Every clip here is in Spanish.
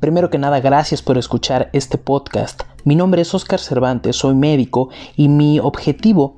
Primero que nada, gracias por escuchar este podcast. Mi nombre es Oscar Cervantes, soy médico y mi objetivo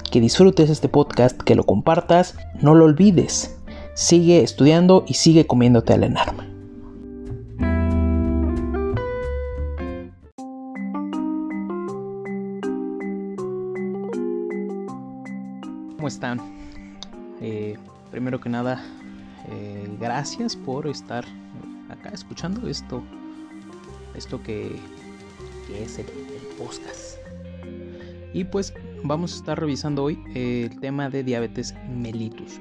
que disfrutes este podcast, que lo compartas, no lo olvides. Sigue estudiando y sigue comiéndote al enarma. ¿Cómo están? Eh, primero que nada, eh, gracias por estar acá escuchando esto, esto que, es el podcast. Y pues vamos a estar revisando hoy el tema de diabetes mellitus.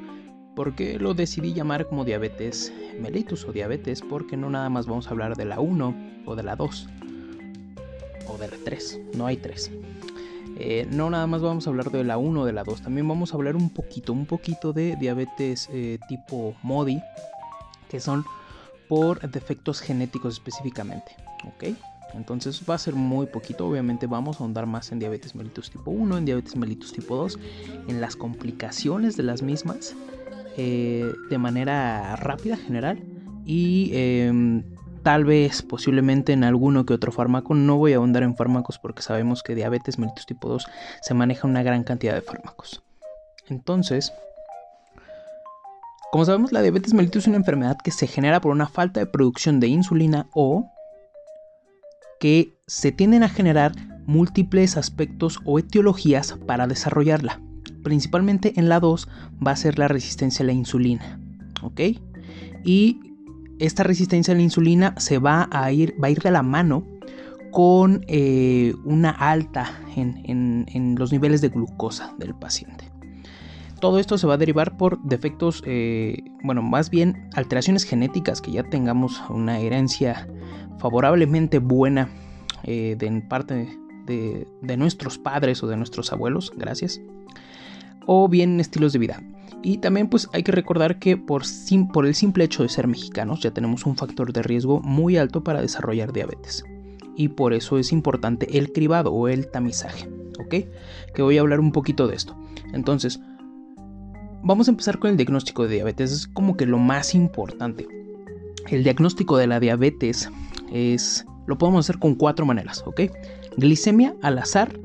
¿Por qué lo decidí llamar como diabetes mellitus o diabetes? Porque no nada más vamos a hablar de la 1 o de la 2 o de la 3, no hay 3. Eh, no nada más vamos a hablar de la 1 o de la 2, también vamos a hablar un poquito, un poquito de diabetes eh, tipo MODI, que son por defectos genéticos específicamente, ¿ok? Entonces va a ser muy poquito, obviamente vamos a ahondar más en diabetes mellitus tipo 1, en diabetes mellitus tipo 2, en las complicaciones de las mismas, eh, de manera rápida, general, y em, tal vez posiblemente en alguno que otro fármaco, no voy a ahondar en fármacos porque sabemos que diabetes mellitus tipo 2 se maneja una gran cantidad de fármacos. Entonces, como sabemos, la diabetes mellitus es una enfermedad que se genera por una falta de producción de insulina o que se tienden a generar múltiples aspectos o etiologías para desarrollarla. Principalmente en la 2 va a ser la resistencia a la insulina. ¿Ok? Y esta resistencia a la insulina se va a ir, va a ir de la mano con eh, una alta en, los niveles de glucosa del paciente. Todo esto se va a derivar por defectos, eh, bueno, más bien alteraciones genéticas, que ya tengamos una herencia favorablemente buena eh, de parte de, nuestros padres o de nuestros abuelos, gracias, o bien estilos de vida. Y también pues hay que recordar que por, por el simple hecho de ser mexicanos ya tenemos un factor de riesgo muy alto para desarrollar diabetes. Y por eso es importante el cribado o el tamizaje, ¿ok? Que voy a hablar un poquito de esto. Entonces, vamos a empezar con el diagnóstico de diabetes. Es como que lo más importante. El diagnóstico de la diabetes es lo podemos hacer con cuatro maneras, ¿ok? Glicemia al azar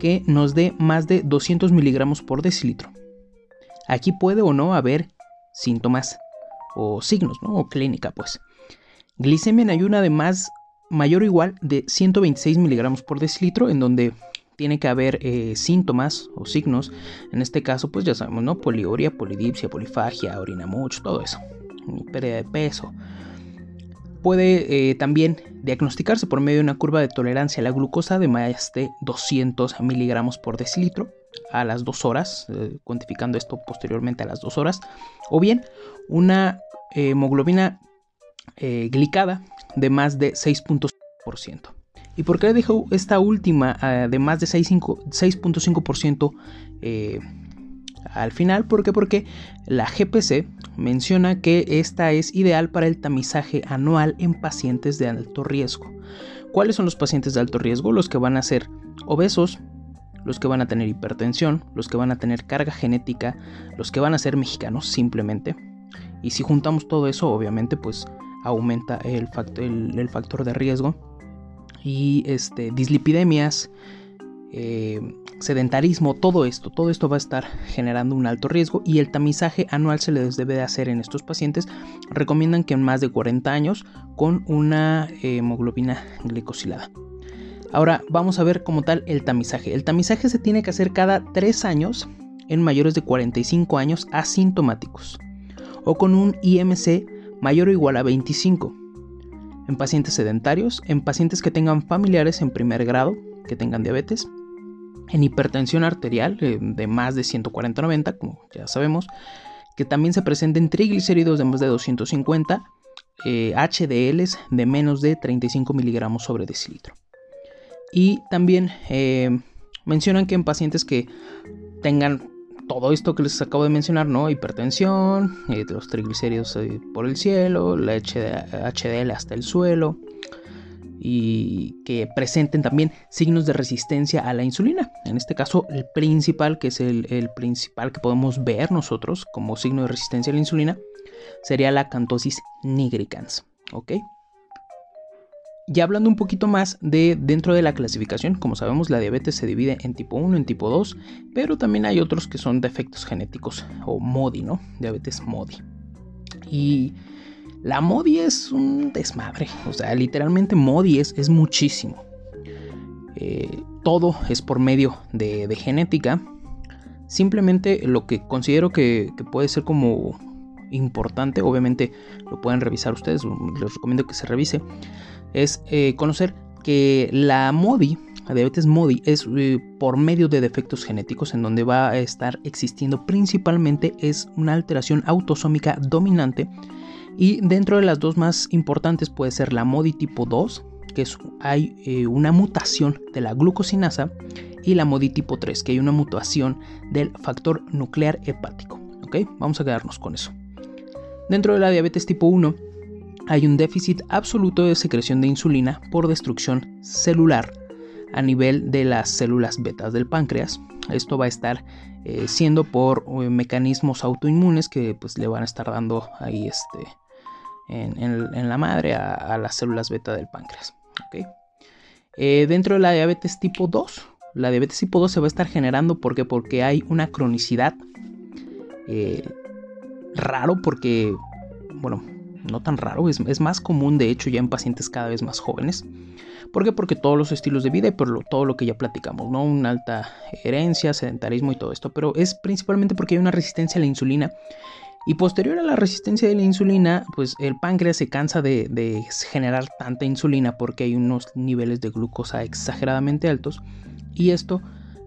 que nos dé más de 200 miligramos por decilitro. Aquí puede o no haber síntomas o signos, ¿no? O clínica, pues. Glicemia en ayuna de más mayor o igual de 126 miligramos por decilitro, en donde tiene que haber eh, síntomas o signos, en este caso pues ya sabemos, ¿no? Poliuria, polidipsia, polifagia, orina mucho, todo eso, pérdida de peso. Puede eh, también diagnosticarse por medio de una curva de tolerancia a la glucosa de más de 200 miligramos por decilitro a las 2 horas, eh, cuantificando esto posteriormente a las 2 horas, o bien una hemoglobina glicada de más de 6.5%. ¿Y por qué dejo esta última de más de 6.5% eh, al final? ¿Por qué? Porque la GPC menciona que esta es ideal para el tamizaje anual en pacientes de alto riesgo. ¿Cuáles son los pacientes de alto riesgo? Los que van a ser obesos, los que van a tener hipertensión, los que van a tener carga genética, los que van a ser mexicanos simplemente. Y si juntamos todo eso, obviamente, pues aumenta el, el factor de riesgo y este, dislipidemias, eh, sedentarismo, todo esto, todo esto va a estar generando un alto riesgo y el tamizaje anual se les debe de hacer en estos pacientes. Recomiendan que en más de 40 años con una hemoglobina glicosilada. Ahora vamos a ver como tal el tamizaje. El tamizaje se tiene que hacer cada 3 años en mayores de 45 años asintomáticos o con un IMC mayor o igual a 25 en pacientes sedentarios, en pacientes que tengan familiares en primer grado, que tengan diabetes, en hipertensión arterial eh, de más de 140-90, como ya sabemos, que también se presenten triglicéridos de más de 250, eh, HDLs de menos de 35 miligramos sobre decilitro. Y también eh, mencionan que en pacientes que tengan todo esto que les acabo de mencionar, ¿no? Hipertensión, eh, los triglicéridos por el cielo, la HDL hasta el suelo y que presenten también signos de resistencia a la insulina. En este caso, el principal, que es el, principal que podemos ver nosotros como signo de resistencia a la insulina, sería la cantosis nigricans, ¿ok? Ya hablando un poquito más de dentro de la clasificación, como sabemos la diabetes se divide en tipo 1, en tipo 2, pero también hay otros que son defectos genéticos o MODI, ¿no? Diabetes MODI. Y la MODI es un desmadre, o sea, literalmente MODI es, es muchísimo. Eh, todo es por medio de, genética. Simplemente lo que considero que, puede ser como importante, obviamente lo pueden revisar ustedes, les recomiendo que se revise es eh, conocer que la MODI, la diabetes MODI, es eh, por medio de defectos genéticos en donde va a estar existiendo principalmente es una alteración autosómica dominante y dentro de las dos más importantes puede ser la MODI tipo 2, que es, hay eh, una mutación de la glucosinasa, y la MODI tipo 3, que hay una mutación del factor nuclear hepático. ¿Ok? Vamos a quedarnos con eso. Dentro de la diabetes tipo 1 hay un déficit absoluto de secreción de insulina por destrucción celular a nivel de las células betas del páncreas. Esto va a estar eh, siendo por eh, mecanismos autoinmunes que pues, le van a estar dando ahí este, en, la madre a, las células beta del páncreas. Eh, dentro de la diabetes tipo 2, la diabetes tipo 2 se va a estar generando porque, porque hay una cronicidad raro porque, bueno, no tan raro, es, más común de hecho ya en pacientes cada vez más jóvenes. ¿Por qué? Porque todos los estilos de vida y por todo lo que ya platicamos, ¿no? Una alta herencia, sedentarismo y todo esto, pero es principalmente porque hay una resistencia a la insulina. Y posterior a la resistencia de la insulina, pues el páncreas se cansa de, generar tanta insulina porque hay unos niveles de glucosa exageradamente altos. Y esto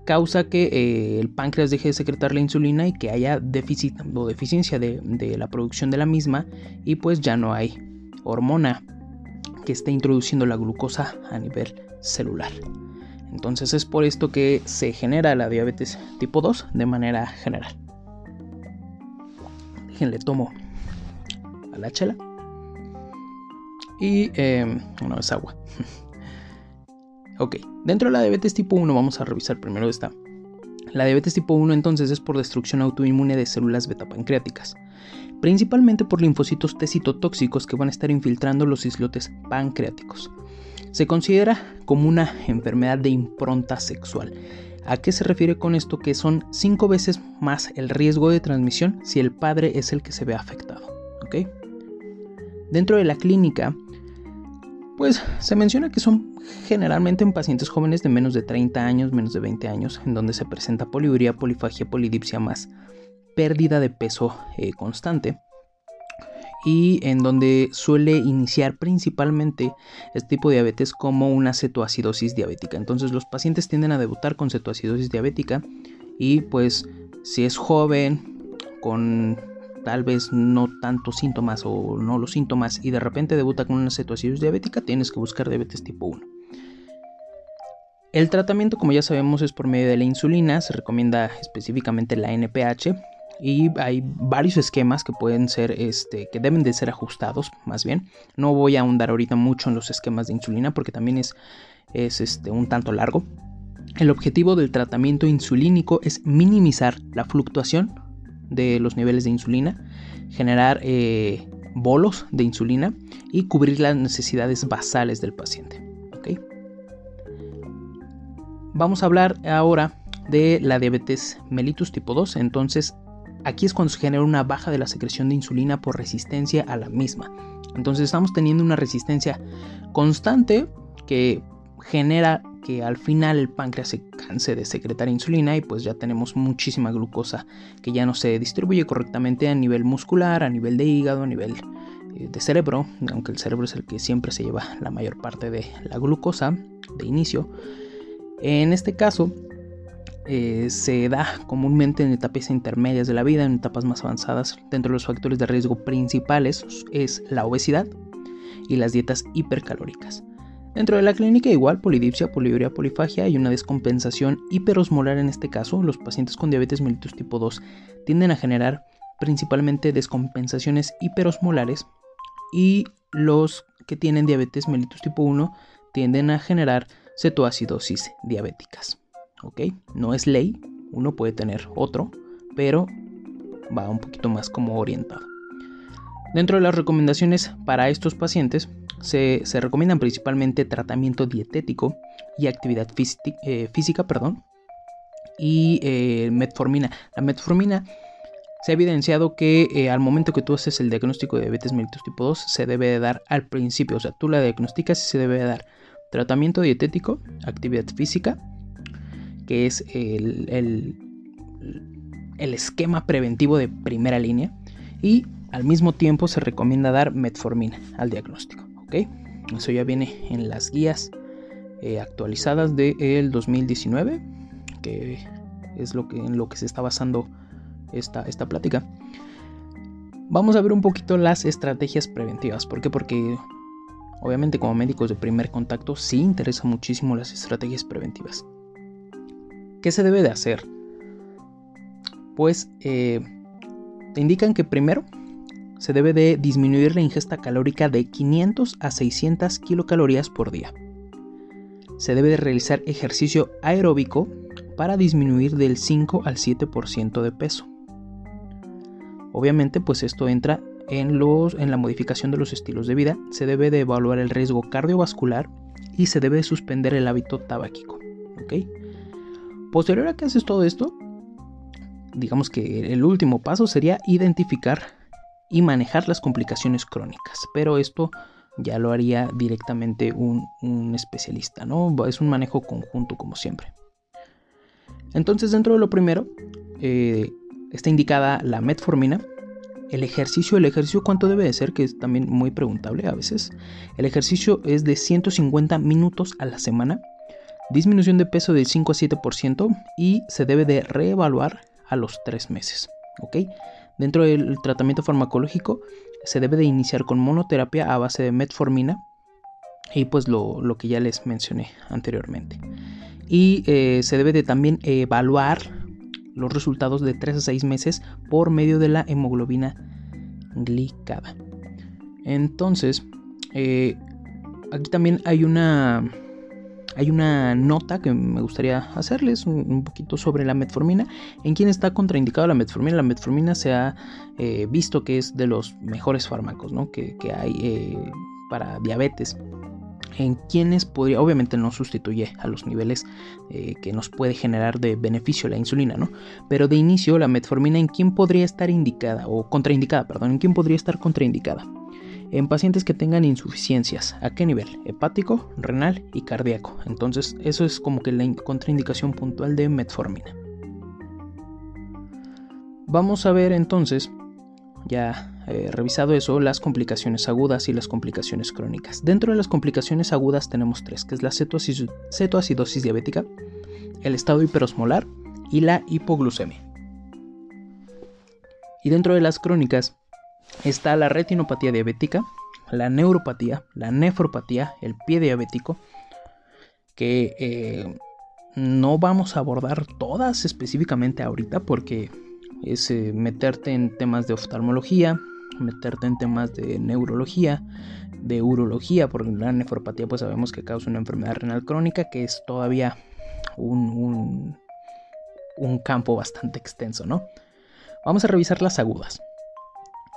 causa que eh, el páncreas deje de secretar la insulina y que haya déficit o deficiencia de, la producción de la misma y pues ya no hay hormona que esté introduciendo la glucosa a nivel celular. Entonces es por esto que se genera la diabetes tipo 2 de manera general. Déjenle tomo a la chela. Y eh, no es agua. Ok, dentro de la diabetes tipo 1 vamos a revisar primero esta. La diabetes tipo 1 entonces es por destrucción autoinmune de células beta pancreáticas, principalmente por linfocitos T citotóxicos que van a estar infiltrando los islotes pancreáticos. Se considera como una enfermedad de impronta sexual. ¿A qué se refiere con esto? Que son 5 veces más el riesgo de transmisión si el padre es el que se ve afectado. Dentro de la clínica pues se menciona que son generalmente en pacientes jóvenes de menos de 30 años, menos de 20 años, en donde se presenta poliuria, polifagia, polidipsia más pérdida de peso eh, constante y en donde suele iniciar principalmente este tipo de diabetes como una cetoacidosis diabética. Entonces los pacientes tienden a debutar con cetoacidosis diabética y pues si es joven con tal vez no tantos síntomas o no los síntomas y de repente debuta con una cetoacidosis diabética, tienes que buscar diabetes tipo 1. El tratamiento, como ya sabemos, es por medio de la insulina, se recomienda específicamente la NPH y hay varios esquemas que pueden ser, este, que deben de ser ajustados, más bien. No voy a ahondar ahorita mucho en los esquemas de insulina porque también es, es este, un tanto largo. El objetivo del tratamiento insulínico es minimizar la fluctuación de los niveles de insulina, generar eh, bolos de insulina y cubrir las necesidades basales del paciente. Vamos a hablar ahora de la diabetes mellitus tipo 2. Entonces, aquí es cuando se genera una baja de la secreción de insulina por resistencia a la misma. Entonces, estamos teniendo una resistencia constante que genera que al final el páncreas se canse de secretar insulina y pues ya tenemos muchísima glucosa que ya no se distribuye correctamente a nivel muscular, a nivel de hígado, a nivel eh, de cerebro, aunque el cerebro es el que siempre se lleva la mayor parte de la glucosa de inicio. En este caso, eh, se da comúnmente en etapas intermedias de la vida, en etapas más avanzadas. Dentro de los factores de riesgo principales es la obesidad y las dietas hipercalóricas. Dentro de la clínica igual polidipsia, poliuria, polifagia y una descompensación hiperosmolar en este caso, los pacientes con diabetes mellitus tipo 2 tienden a generar principalmente descompensaciones hiperosmolares y los que tienen diabetes mellitus tipo 1 tienden a generar cetoacidosis diabéticas. ¿Ok? No es ley, uno puede tener otro, pero va un poquito más como orientado. Dentro de las recomendaciones para estos pacientes se, recomiendan principalmente tratamiento dietético y actividad eh, física, perdón, y eh, metformina. La metformina se ha evidenciado que eh, al momento que tú haces el diagnóstico de diabetes mellitus tipo 2 se debe de dar al principio, o sea, tú la diagnosticas y se debe de dar tratamiento dietético, actividad física, que es el, el, esquema preventivo de primera línea, y al mismo tiempo se recomienda dar metformina al diagnóstico. Eso ya viene en las guías eh, actualizadas del 2019, que es lo que, en lo que se está basando esta, esta plática. Vamos a ver un poquito las estrategias preventivas. ¿Por qué? Porque obviamente como médicos de primer contacto sí interesa muchísimo las estrategias preventivas. ¿Qué se debe de hacer? Pues eh, te indican que primero se debe de disminuir la ingesta calórica de 500 a 600 kilocalorías por día. Se debe de realizar ejercicio aeróbico para disminuir del 5 al 7% de peso. Obviamente, pues esto entra en, los, en la modificación de los estilos de vida. Se debe de evaluar el riesgo cardiovascular y se debe de suspender el hábito tabáquico. Posterior a que haces todo esto, digamos que el último paso sería identificar y manejar las complicaciones crónicas. Pero esto ya lo haría directamente un, especialista, ¿no? Es un manejo conjunto como siempre. Entonces dentro de lo primero eh, está indicada la metformina, el ejercicio, el ejercicio cuánto debe de ser, que es también muy preguntable a veces. El ejercicio es de 150 minutos a la semana, disminución de peso del 5 a 7% y se debe de reevaluar a los 3 meses, ¿ok? Dentro del tratamiento farmacológico se debe de iniciar con monoterapia a base de metformina y pues lo, que ya les mencioné anteriormente. Y eh, se debe de también evaluar los resultados de 3 a 6 meses por medio de la hemoglobina glicada. Entonces, eh, aquí también hay una hay una nota que me gustaría hacerles un, poquito sobre la metformina. En quién está contraindicada la metformina. La metformina se ha eh, visto que es de los mejores fármacos que, hay eh, para diabetes. En quienes podría, obviamente no sustituye a los niveles eh, que nos puede generar de beneficio la insulina, ¿no? Pero de inicio, la metformina, ¿en quién podría estar indicada o contraindicada? Perdón, ¿en quién podría estar contraindicada? En pacientes que tengan insuficiencias. ¿A qué nivel? Hepático, renal y cardíaco. Entonces, eso es como que la contraindicación puntual de metformina. Vamos a ver entonces, ya eh, revisado eso, las complicaciones agudas y las complicaciones crónicas. Dentro de las complicaciones agudas tenemos tres, que es la cetoacidosis diabética, el estado hiperosmolar y la hipoglucemia. Y dentro de las crónicas está la retinopatía diabética, la neuropatía, la nefropatía, el pie diabético, que eh, no vamos a abordar todas específicamente ahorita porque es eh, meterte en temas de oftalmología, meterte en temas de neurología, de urología, porque la nefropatía pues sabemos que causa una enfermedad renal crónica que es todavía un, un campo bastante extenso, ¿no? Vamos a revisar las agudas.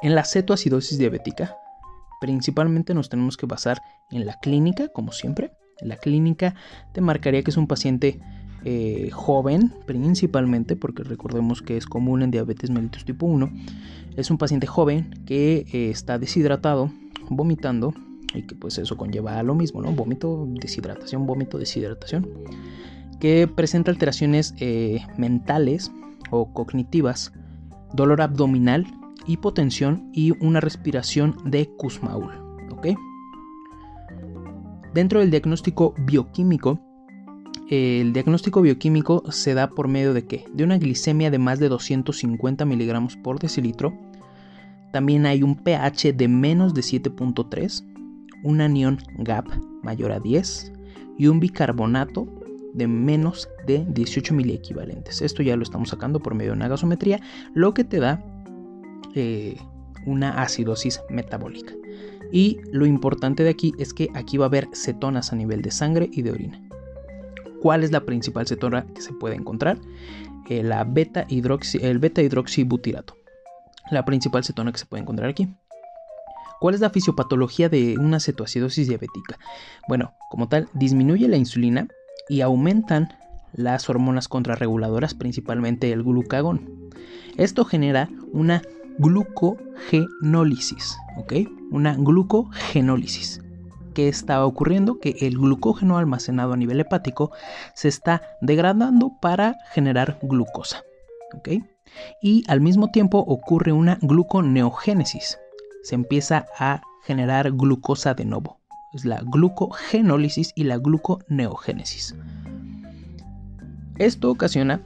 En la cetoacidosis diabética, principalmente nos tenemos que basar en la clínica, como siempre. La clínica te marcaría que es un paciente eh, joven, principalmente, porque recordemos que es común en diabetes mellitus tipo 1. Es un paciente joven que eh, está deshidratado, vomitando, y que pues eso conlleva a lo mismo, ¿no? Vómito, deshidratación, vómito, deshidratación. Que presenta alteraciones eh, mentales o cognitivas dolor abdominal, hipotensión y una respiración de Kussmaul. Dentro del diagnóstico bioquímico, el diagnóstico bioquímico se da por medio de qué? De una glicemia de más de 250 miligramos por decilitro. También hay un pH de menos de 7.3, un anión GAP mayor a 10 y un bicarbonato de menos de 18 miliequivalentes. Esto ya lo estamos sacando por medio de una gasometría, lo que te da eh, una acidosis metabólica. Y lo importante de aquí es que aquí va a haber cetonas a nivel de sangre y de orina. ¿Cuál es la principal cetona que se puede encontrar? Eh, la beta -hidroxi, el beta hidroxibutirato. La principal cetona que se puede encontrar aquí. ¿Cuál es la fisiopatología de una cetoacidosis diabética? Bueno, como tal, disminuye la insulina y aumentan las hormonas contrarreguladoras, principalmente el glucagón. Esto genera una glucogenólisis, ¿ok? Una glucogenólisis. ¿Qué está ocurriendo? Que el glucógeno almacenado a nivel hepático se está degradando para generar glucosa, ¿ok? Y al mismo tiempo ocurre una gluconeogénesis. Se empieza a generar glucosa de nuevo es la glucogenólisis y la gluconeogénesis. Esto ocasiona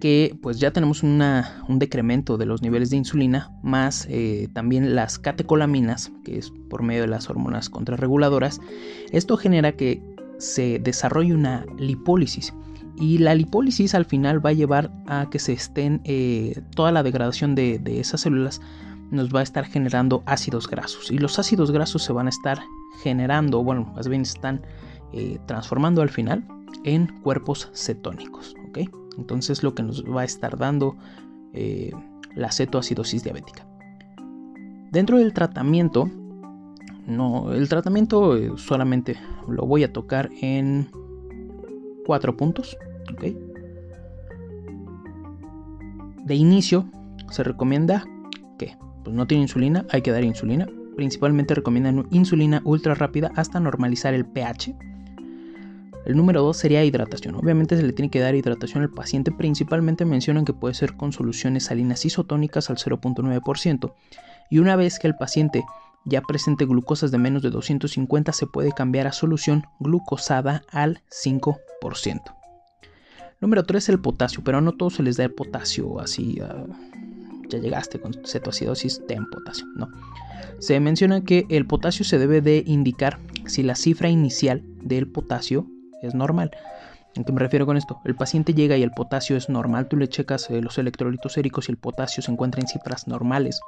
que pues ya tenemos un decremento de los niveles de insulina, más eh, también las catecolaminas, que es por medio de las hormonas contrarreguladoras. Esto genera que se desarrolle una lipólisis. Y la lipólisis al final va a llevar a que se estén eh, toda la degradación de, de esas células nos va a estar generando ácidos grasos. Y los ácidos grasos se van a estar generando, bueno, más bien están eh, transformando al final en cuerpos cetónicos. Entonces lo que nos va a estar dando eh, la cetoacidosis diabética. Dentro del tratamiento, no, el tratamiento eh, solamente lo voy a tocar en cuatro puntos. De inicio se recomienda que pues no tiene insulina, hay que dar insulina. Principalmente recomiendan insulina ultra rápida hasta normalizar el pH. El número 2 sería hidratación. Obviamente se le tiene que dar hidratación al paciente. Principalmente mencionan que puede ser con soluciones salinas isotónicas al 0.9%. Y una vez que el paciente ya presente glucosas de menos de 250 se puede cambiar a solución glucosada al 5%. Número 3 el potasio, pero no todo se les da el potasio así. Ah, ya llegaste con cetoacidosis, ten potasio. No. Se menciona que el potasio se debe de indicar si la cifra inicial del potasio es normal. ¿A qué me refiero con esto? El paciente llega y el potasio es normal, tú le checas eh, los electrolitos séricos y el potasio se encuentra en cifras normales.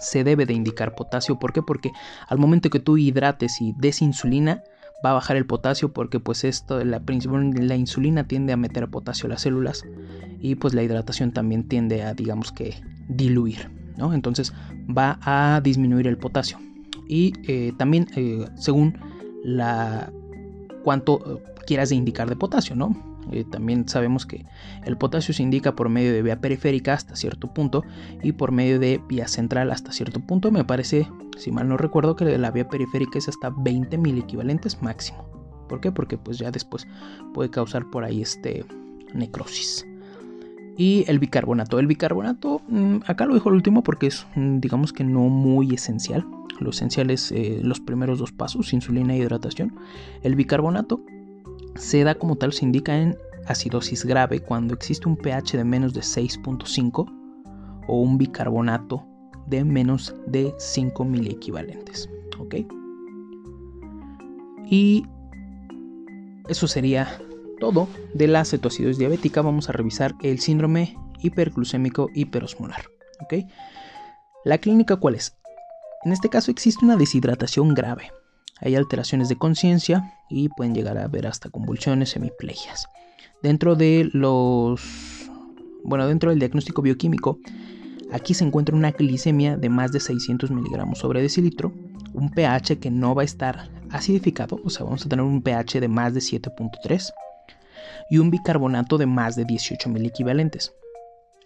Se debe de indicar potasio, ¿por qué? Porque al momento que tú hidrates y des insulina, va a bajar el potasio porque pues esto, la, la insulina tiende a meter potasio a las células y pues la hidratación también tiende a digamos que diluir, ¿no? Entonces va a disminuir el potasio y eh, también eh, según la cuánto eh, quieras de indicar de potasio, ¿no? Eh, también sabemos que el potasio se indica por medio de vía periférica hasta cierto punto y por medio de vía central hasta cierto punto. Me parece, si mal no recuerdo, que la vía periférica es hasta 20 mil equivalentes máximo. ¿Por qué? Porque pues ya después puede causar por ahí este necrosis. Y el bicarbonato. El bicarbonato, mm, acá lo dejo el último porque es, mm, digamos que no muy esencial. Lo esencial es eh, los primeros dos pasos, insulina e hidratación. El bicarbonato se da como tal, se indica en acidosis grave cuando existe un pH de menos de 6.5 o un bicarbonato de menos de 5 miliequivalentes. ¿Ok? Y eso sería todo de la cetoacidosis diabética. Vamos a revisar el síndrome hiperglucémico hiperosmolar. La clínica, ¿cuál es? En este caso existe una deshidratación grave. Hay alteraciones de conciencia y pueden llegar a haber hasta convulsiones, hemiplegias. Dentro de los bueno, dentro del diagnóstico bioquímico, aquí se encuentra una glicemia de más de 600 miligramos sobre decilitro, un pH que no va a estar acidificado, o sea, vamos a tener un pH de más de 7.3 y un bicarbonato de más de 18 mil equivalentes.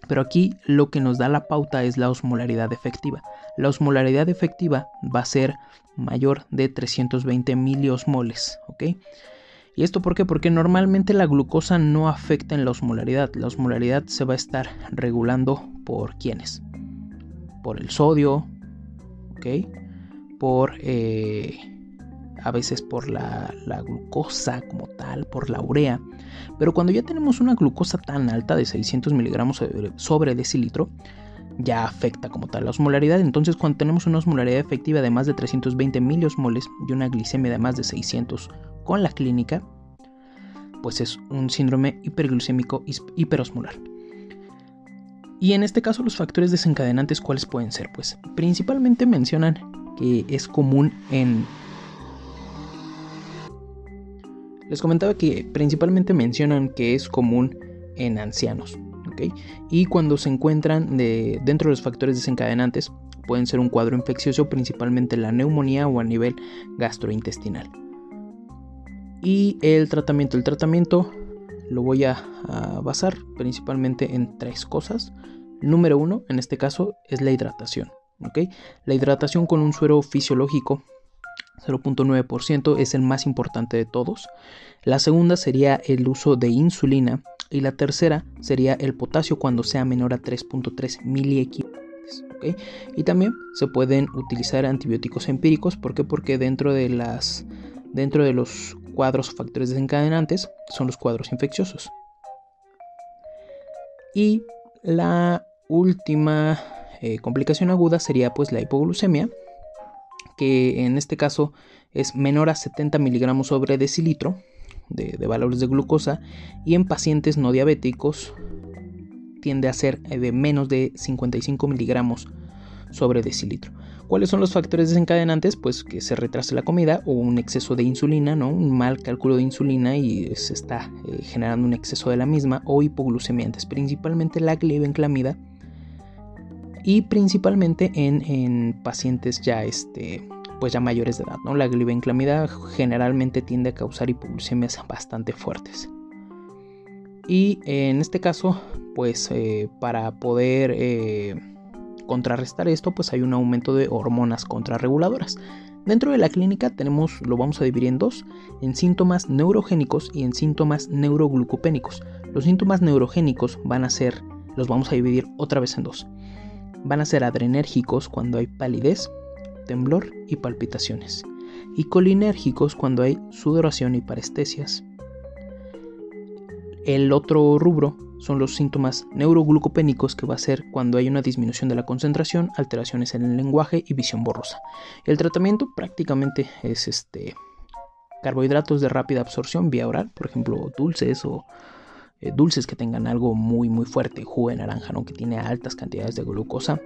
Pero aquí lo que nos da la pauta es la osmolaridad efectiva. La osmolaridad efectiva va a ser mayor de 320 miliosmoles, ¿ok? ¿Y esto por qué? Porque normalmente la glucosa no afecta en la osmolaridad. La osmolaridad se va a estar regulando por quiénes? Por el sodio, ¿ok? Por eh, a veces por la, glucosa como tal, por la urea. Pero cuando ya tenemos una glucosa tan alta de 600 miligramos sobre decilitro, ya afecta como tal la osmolaridad. Entonces, cuando tenemos una osmolaridad efectiva de más de 320 miliosmoles y una glicemia de más de 600 con la clínica, pues es un síndrome hiperglucémico hiperosmolar. Y en este caso, los factores desencadenantes, ¿cuáles pueden ser? Pues principalmente mencionan que es común en Les comentaba que principalmente mencionan que es común en ancianos. Y cuando se encuentran dentro de los factores desencadenantes, pueden ser un cuadro infeccioso, principalmente la neumonía o a nivel gastrointestinal. Y el tratamiento. El tratamiento lo voy a, basar principalmente en tres cosas. Número uno, en este caso, es la hidratación. La hidratación con un suero fisiológico 0.9% es el más importante de todos. La segunda sería el uso de insulina y la tercera sería el potasio cuando sea menor a 3.3 miliequivalentes. Y también se pueden utilizar antibióticos empíricos. ¿Por qué? Porque dentro de, las, dentro de los cuadros o factores desencadenantes son los cuadros infecciosos. Y la última eh, complicación aguda sería pues la hipoglucemia que en este caso es menor a 70 miligramos sobre decilitro de, valores de glucosa y en pacientes no diabéticos tiende a ser de menos de 55 miligramos sobre decilitro. ¿Cuáles son los factores desencadenantes? Pues que se retrase la comida o un exceso de insulina, ¿no? un mal cálculo de insulina y se está eh, generando un exceso de la misma o hipoglucemiantes, principalmente la glibenclamida y principalmente en, pacientes ya, este, pues ya mayores de edad. ¿no? La glibenclamida generalmente tiende a causar hipoglucemias bastante fuertes. Y en este caso, pues eh, para poder eh, contrarrestar esto, pues hay un aumento de hormonas contrarreguladoras. Dentro de la clínica tenemos, lo vamos a dividir en dos, en síntomas neurogénicos y en síntomas neuroglucopénicos. Los síntomas neurogénicos van a ser, los vamos a dividir otra vez en dos van a ser adrenérgicos cuando hay palidez, temblor y palpitaciones, y colinérgicos cuando hay sudoración y parestesias. El otro rubro son los síntomas neuroglucopénicos que va a ser cuando hay una disminución de la concentración, alteraciones en el lenguaje y visión borrosa. El tratamiento prácticamente es este carbohidratos de rápida absorción vía oral, por ejemplo, dulces o eh, dulces que tengan algo muy muy fuerte, jugo de naranja, que tiene altas cantidades de glucosa.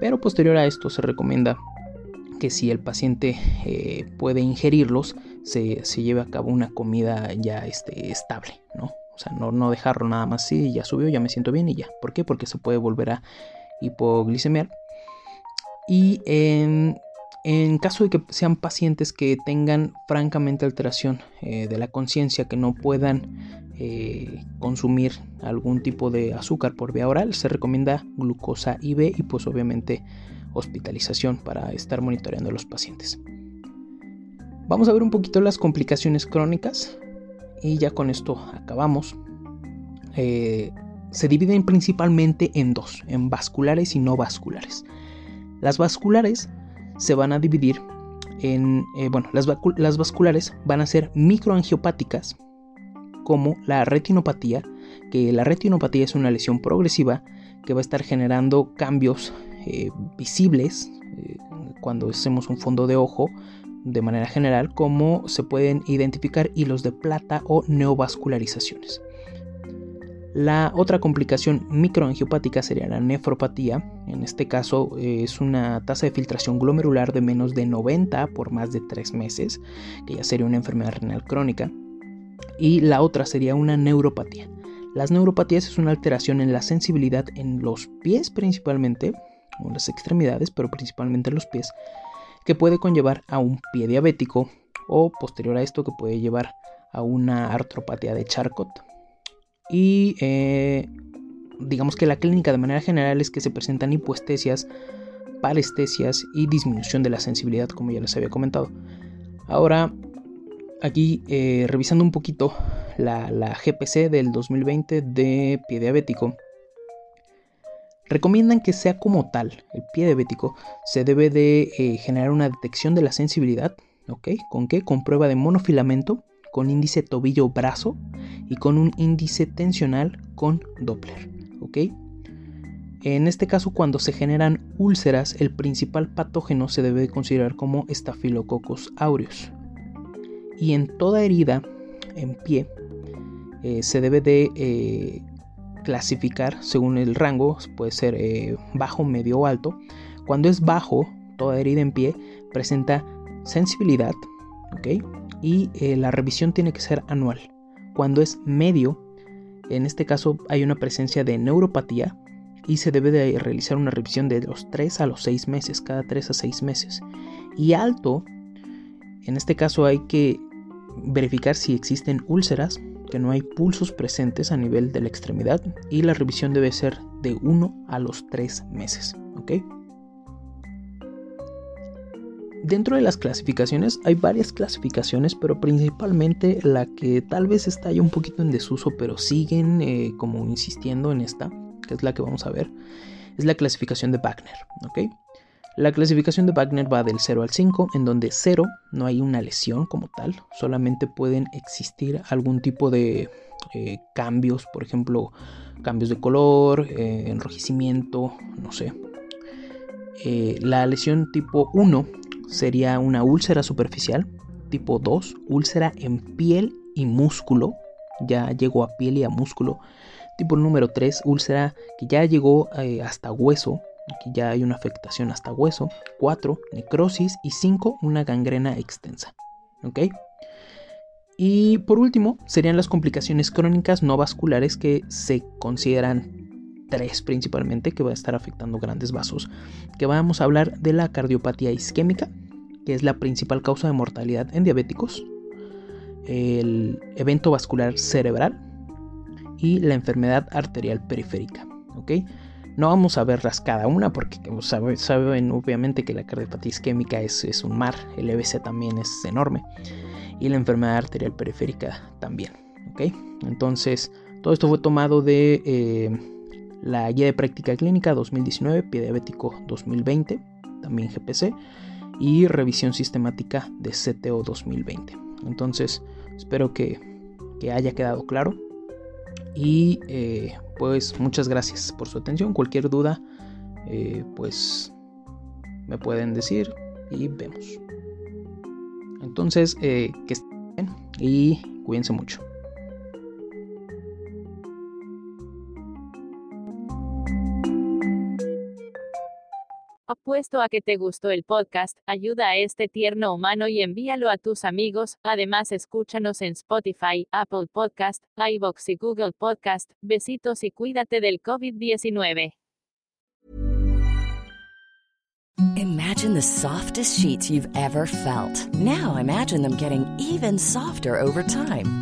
Pero posterior a esto se recomienda que si el paciente eh, puede ingerirlos, se, lleve a cabo una comida ya este, estable, ¿no? O sea, no, no dejarlo nada más así, ya subió, ya me siento bien y ya. ¿Por qué? Porque se puede volver a hipoglicemiar. Y en en caso de que sean pacientes que tengan francamente alteración eh, de la conciencia, que no puedan eh, consumir algún tipo de azúcar por vía oral, se recomienda glucosa IV y pues obviamente hospitalización para estar monitoreando a los pacientes. Vamos a ver un poquito las complicaciones crónicas y ya con esto acabamos. Eh, se dividen principalmente en dos, en vasculares y no vasculares. Las vasculares se van a dividir en, eh, bueno, las, las vasculares van a ser microangiopáticas, como la retinopatía, que la retinopatía es una lesión progresiva que va a estar generando cambios eh, visibles eh, cuando hacemos un fondo de ojo de manera general, como se pueden identificar hilos de plata o neovascularizaciones. La otra complicación microangiopática sería la nefropatía. En este caso eh, es una tasa de filtración glomerular de menos de 90 por más de 3 meses, que ya sería una enfermedad renal crónica. Y la otra sería una neuropatía. Las neuropatías es una alteración en la sensibilidad en los pies principalmente, o en las extremidades, pero principalmente en los pies, que puede conllevar a un pie diabético o posterior a esto que puede llevar a una artropatía de Charcot. Y eh, digamos que la clínica de manera general es que se presentan hipoestesias, parestesias y disminución de la sensibilidad, como ya les había comentado. Ahora, aquí eh, revisando un poquito la, GPC del 2020 de pie diabético, recomiendan que sea como tal, el pie diabético se debe de eh, generar una detección de la sensibilidad, ¿ok? ¿Con qué? Con prueba de monofilamento, con índice tobillo-brazo y con un índice tensional con Doppler, ¿ok? En este caso, cuando se generan úlceras, el principal patógeno se debe considerar como Staphylococcus aureus. Y en toda herida en pie eh, se debe de eh, clasificar según el rango, puede ser eh, bajo, medio o alto. Cuando es bajo, toda herida en pie presenta sensibilidad, ¿ok? Y la revisión tiene que ser anual. Cuando es medio, en este caso hay una presencia de neuropatía y se debe de realizar una revisión de los 3 a los 6 meses, cada 3 a 6 meses. Y alto, en este caso hay que verificar si existen úlceras, que no hay pulsos presentes a nivel de la extremidad y la revisión debe ser de 1 a los 3 meses. ¿ok? Dentro de las clasificaciones hay varias clasificaciones, pero principalmente la que tal vez está ya un poquito en desuso, pero siguen eh, como insistiendo en esta, que es la que vamos a ver, es la clasificación de Wagner. ¿ok? La clasificación de Wagner va del 0 al 5, en donde 0 no hay una lesión como tal, solamente pueden existir algún tipo de eh, cambios, por ejemplo, cambios de color, eh, enrojecimiento, no sé. la lesión tipo 1 sería una úlcera superficial. Tipo 2, úlcera en piel y músculo. Ya llegó a piel y a músculo. Tipo número 3, úlcera que ya llegó eh, hasta hueso. Aquí ya hay una afectación hasta hueso. 4, necrosis. Y 5, una gangrena extensa. ¿Ok? Y por último, serían las complicaciones crónicas no vasculares que se consideran tres principalmente, que va a estar afectando grandes vasos. Que vamos a hablar de la cardiopatía isquémica, que es la principal causa de mortalidad en diabéticos, el evento vascular cerebral y la enfermedad arterial periférica. No vamos a verlas cada una porque saben obviamente que la cardiopatía isquémica es, un mar, el EBC también es enorme y la enfermedad arterial periférica también. ¿ok? Entonces, todo esto fue tomado de eh, la Guía de Práctica Clínica 2019, Pie Diabético 2020, también GPC y revisión sistemática de CTO 2020. Entonces, espero que, haya quedado claro. Y eh, pues muchas gracias por su atención. Cualquier duda, eh, pues me pueden decir y vemos. Entonces, eh, que estén bien y cuídense mucho. Apuesto a que te gustó el podcast, ayuda a este tierno humano y envíalo a tus amigos. Además, escúchanos en Spotify, Apple Podcast, iBox y Google Podcast. Besitos y cuídate del COVID-19. Imagine the softest sheets you've ever felt. Now imagine them getting even softer over time.